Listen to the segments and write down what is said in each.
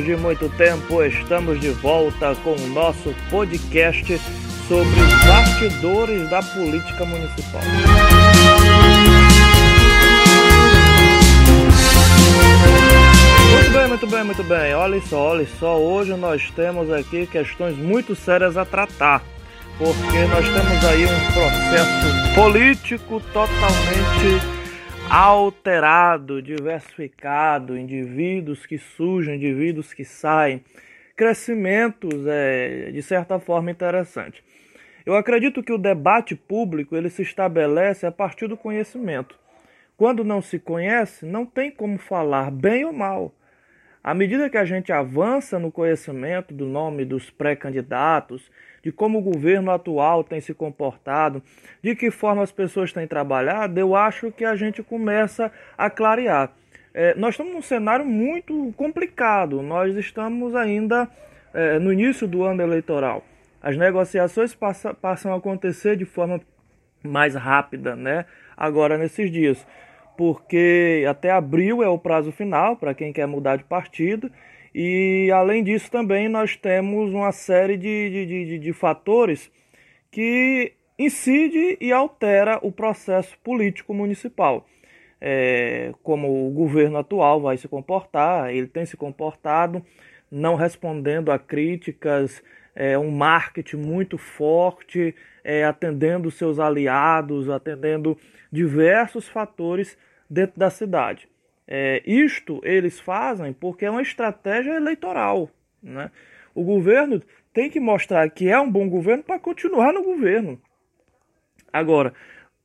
Depois de muito tempo, estamos de volta com o nosso podcast sobre os bastidores da política municipal. Muito bem, muito bem, muito bem. Olha só, olha só. Hoje nós temos aqui questões muito sérias a tratar, porque nós temos aí um processo político totalmente alterado, diversificado, indivíduos que surgem, indivíduos que saem, crescimentos é, de certa forma interessante. Eu acredito que o debate público ele se estabelece a partir do conhecimento. Quando não se conhece, não tem como falar bem ou mal. À medida que a gente avança no conhecimento do nome dos pré-candidatos, de como o governo atual tem se comportado, de que forma as pessoas têm trabalhado, eu acho que a gente começa a clarear. É, nós estamos num cenário muito complicado, nós estamos ainda é, no início do ano eleitoral. As negociações passa, passam a acontecer de forma mais rápida, né? Agora nesses dias porque até abril é o prazo final para quem quer mudar de partido. E além disso, também nós temos uma série de, de, de, de fatores que incide e altera o processo político municipal. É, como o governo atual vai se comportar, ele tem se comportado, não respondendo a críticas, é, um marketing muito forte, é, atendendo seus aliados, atendendo diversos fatores dentro da cidade. É, isto eles fazem porque é uma estratégia eleitoral. Né? O governo tem que mostrar que é um bom governo para continuar no governo. Agora,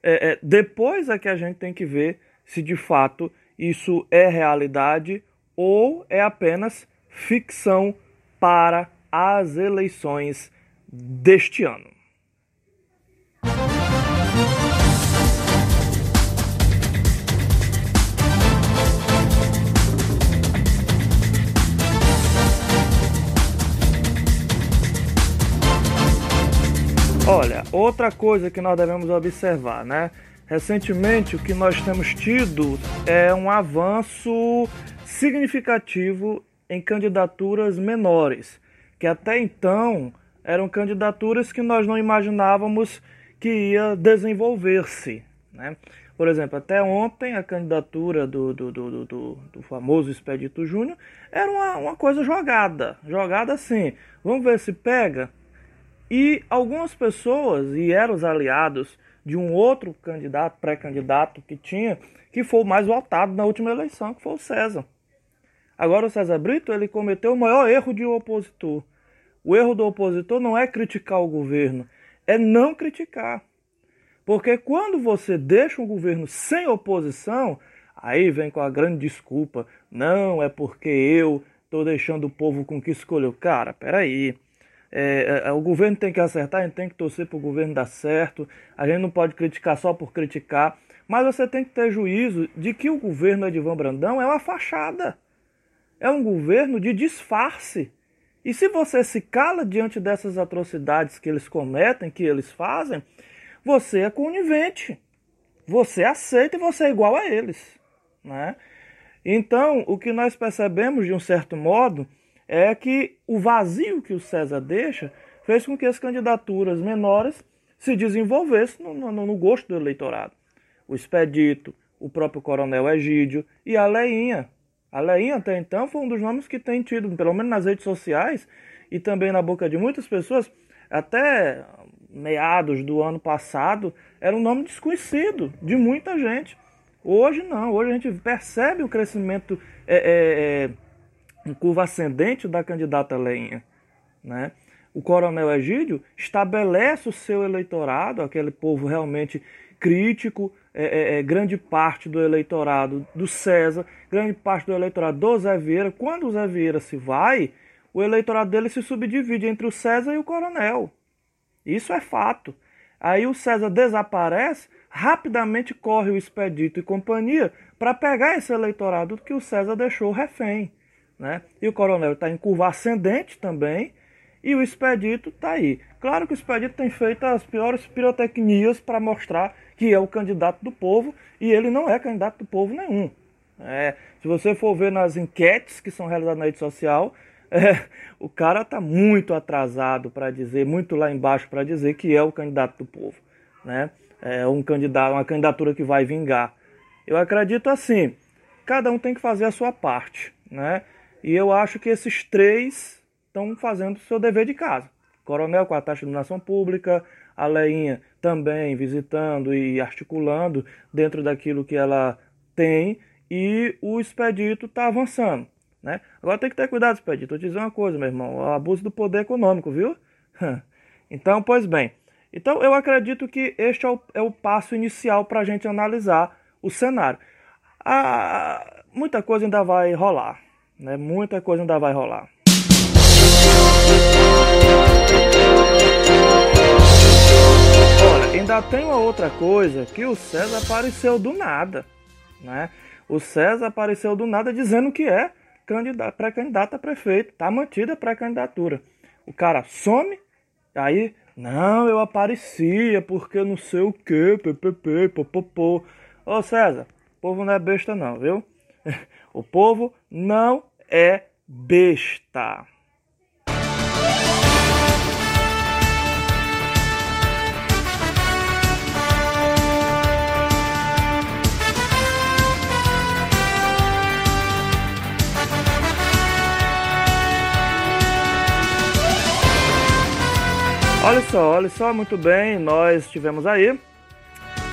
é, é, depois é que a gente tem que ver se de fato isso é realidade ou é apenas ficção para as eleições deste ano. Olha, outra coisa que nós devemos observar, né? Recentemente, o que nós temos tido é um avanço significativo em candidaturas menores, que até então eram candidaturas que nós não imaginávamos que ia desenvolver-se. Né? Por exemplo, até ontem a candidatura do, do, do, do, do famoso Expedito Júnior era uma, uma coisa jogada. Jogada assim, vamos ver se pega. E algumas pessoas, e eram os aliados de um outro candidato, pré-candidato que tinha, que foi o mais votado na última eleição, que foi o César. Agora o César Brito, ele cometeu o maior erro de um opositor. O erro do opositor não é criticar o governo, é não criticar. Porque quando você deixa um governo sem oposição, aí vem com a grande desculpa, não, é porque eu estou deixando o povo com que escolheu. Cara, peraí. É, é, o governo tem que acertar, a gente tem que torcer para o governo dar certo. A gente não pode criticar só por criticar. Mas você tem que ter juízo de que o governo Edvan Brandão é uma fachada. É um governo de disfarce. E se você se cala diante dessas atrocidades que eles cometem, que eles fazem, você é conivente. Você aceita e você é igual a eles. Né? Então, o que nós percebemos de um certo modo é que o vazio que o César deixa fez com que as candidaturas menores se desenvolvessem no, no, no gosto do eleitorado. O Expedito, o próprio Coronel Egídio e a Leinha. A Leinha até então foi um dos nomes que tem tido, pelo menos nas redes sociais e também na boca de muitas pessoas, até meados do ano passado, era um nome desconhecido de muita gente. Hoje não, hoje a gente percebe o crescimento é, é, é em curva ascendente da candidata Leinha. Né? O coronel Egídio estabelece o seu eleitorado, aquele povo realmente crítico, é, é, é, grande parte do eleitorado do César, grande parte do eleitorado do Zé Vieira. Quando o Zé Vieira se vai, o eleitorado dele se subdivide entre o César e o coronel. Isso é fato. Aí o César desaparece, rapidamente corre o Expedito e companhia para pegar esse eleitorado que o César deixou refém. Né? E o coronel está em curva ascendente também. E o Expedito está aí. Claro que o Expedito tem feito as piores pirotecnias para mostrar que é o candidato do povo e ele não é candidato do povo nenhum. É, se você for ver nas enquetes que são realizadas na rede social, é, o cara está muito atrasado para dizer, muito lá embaixo para dizer que é o candidato do povo, né? É um candidato, uma candidatura que vai vingar. Eu acredito assim, cada um tem que fazer a sua parte, né? E eu acho que esses três estão fazendo o seu dever de casa. Coronel com a taxa de iluminação pública, a Leinha também visitando e articulando dentro daquilo que ela tem, e o Expedito está avançando. Né? Agora tem que ter cuidado, Expedito. Vou te dizer uma coisa, meu irmão: o abuso do poder econômico, viu? então, pois bem. Então, eu acredito que este é o, é o passo inicial para a gente analisar o cenário. Ah, muita coisa ainda vai rolar. Né? Muita coisa ainda vai rolar. Olha, ainda tem uma outra coisa que o César apareceu do nada, né? O César apareceu do nada dizendo que é pré-candidato a prefeito, tá mantida a pré-candidatura. O cara some, aí, não, eu aparecia porque não sei o que, ppp, popopô. Ô César, o povo não é besta não, viu? O povo não é besta. Olha só, olha só, muito bem, nós tivemos aí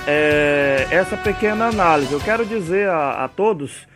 é, essa pequena análise. Eu quero dizer a, a todos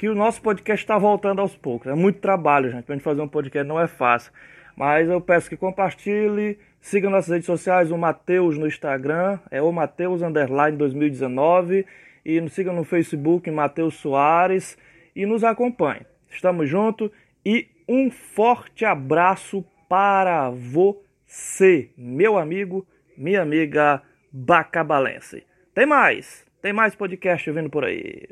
que o nosso podcast está voltando aos poucos. É muito trabalho, gente. Para gente fazer um podcast não é fácil. Mas eu peço que compartilhe, siga nossas redes sociais, o Mateus no Instagram, é o Mateus Underline 2019. E nos siga no Facebook, Mateus Soares. E nos acompanhe. Estamos juntos e um forte abraço para você meu amigo, minha amiga Bacabalense. Tem mais, tem mais podcast vindo por aí.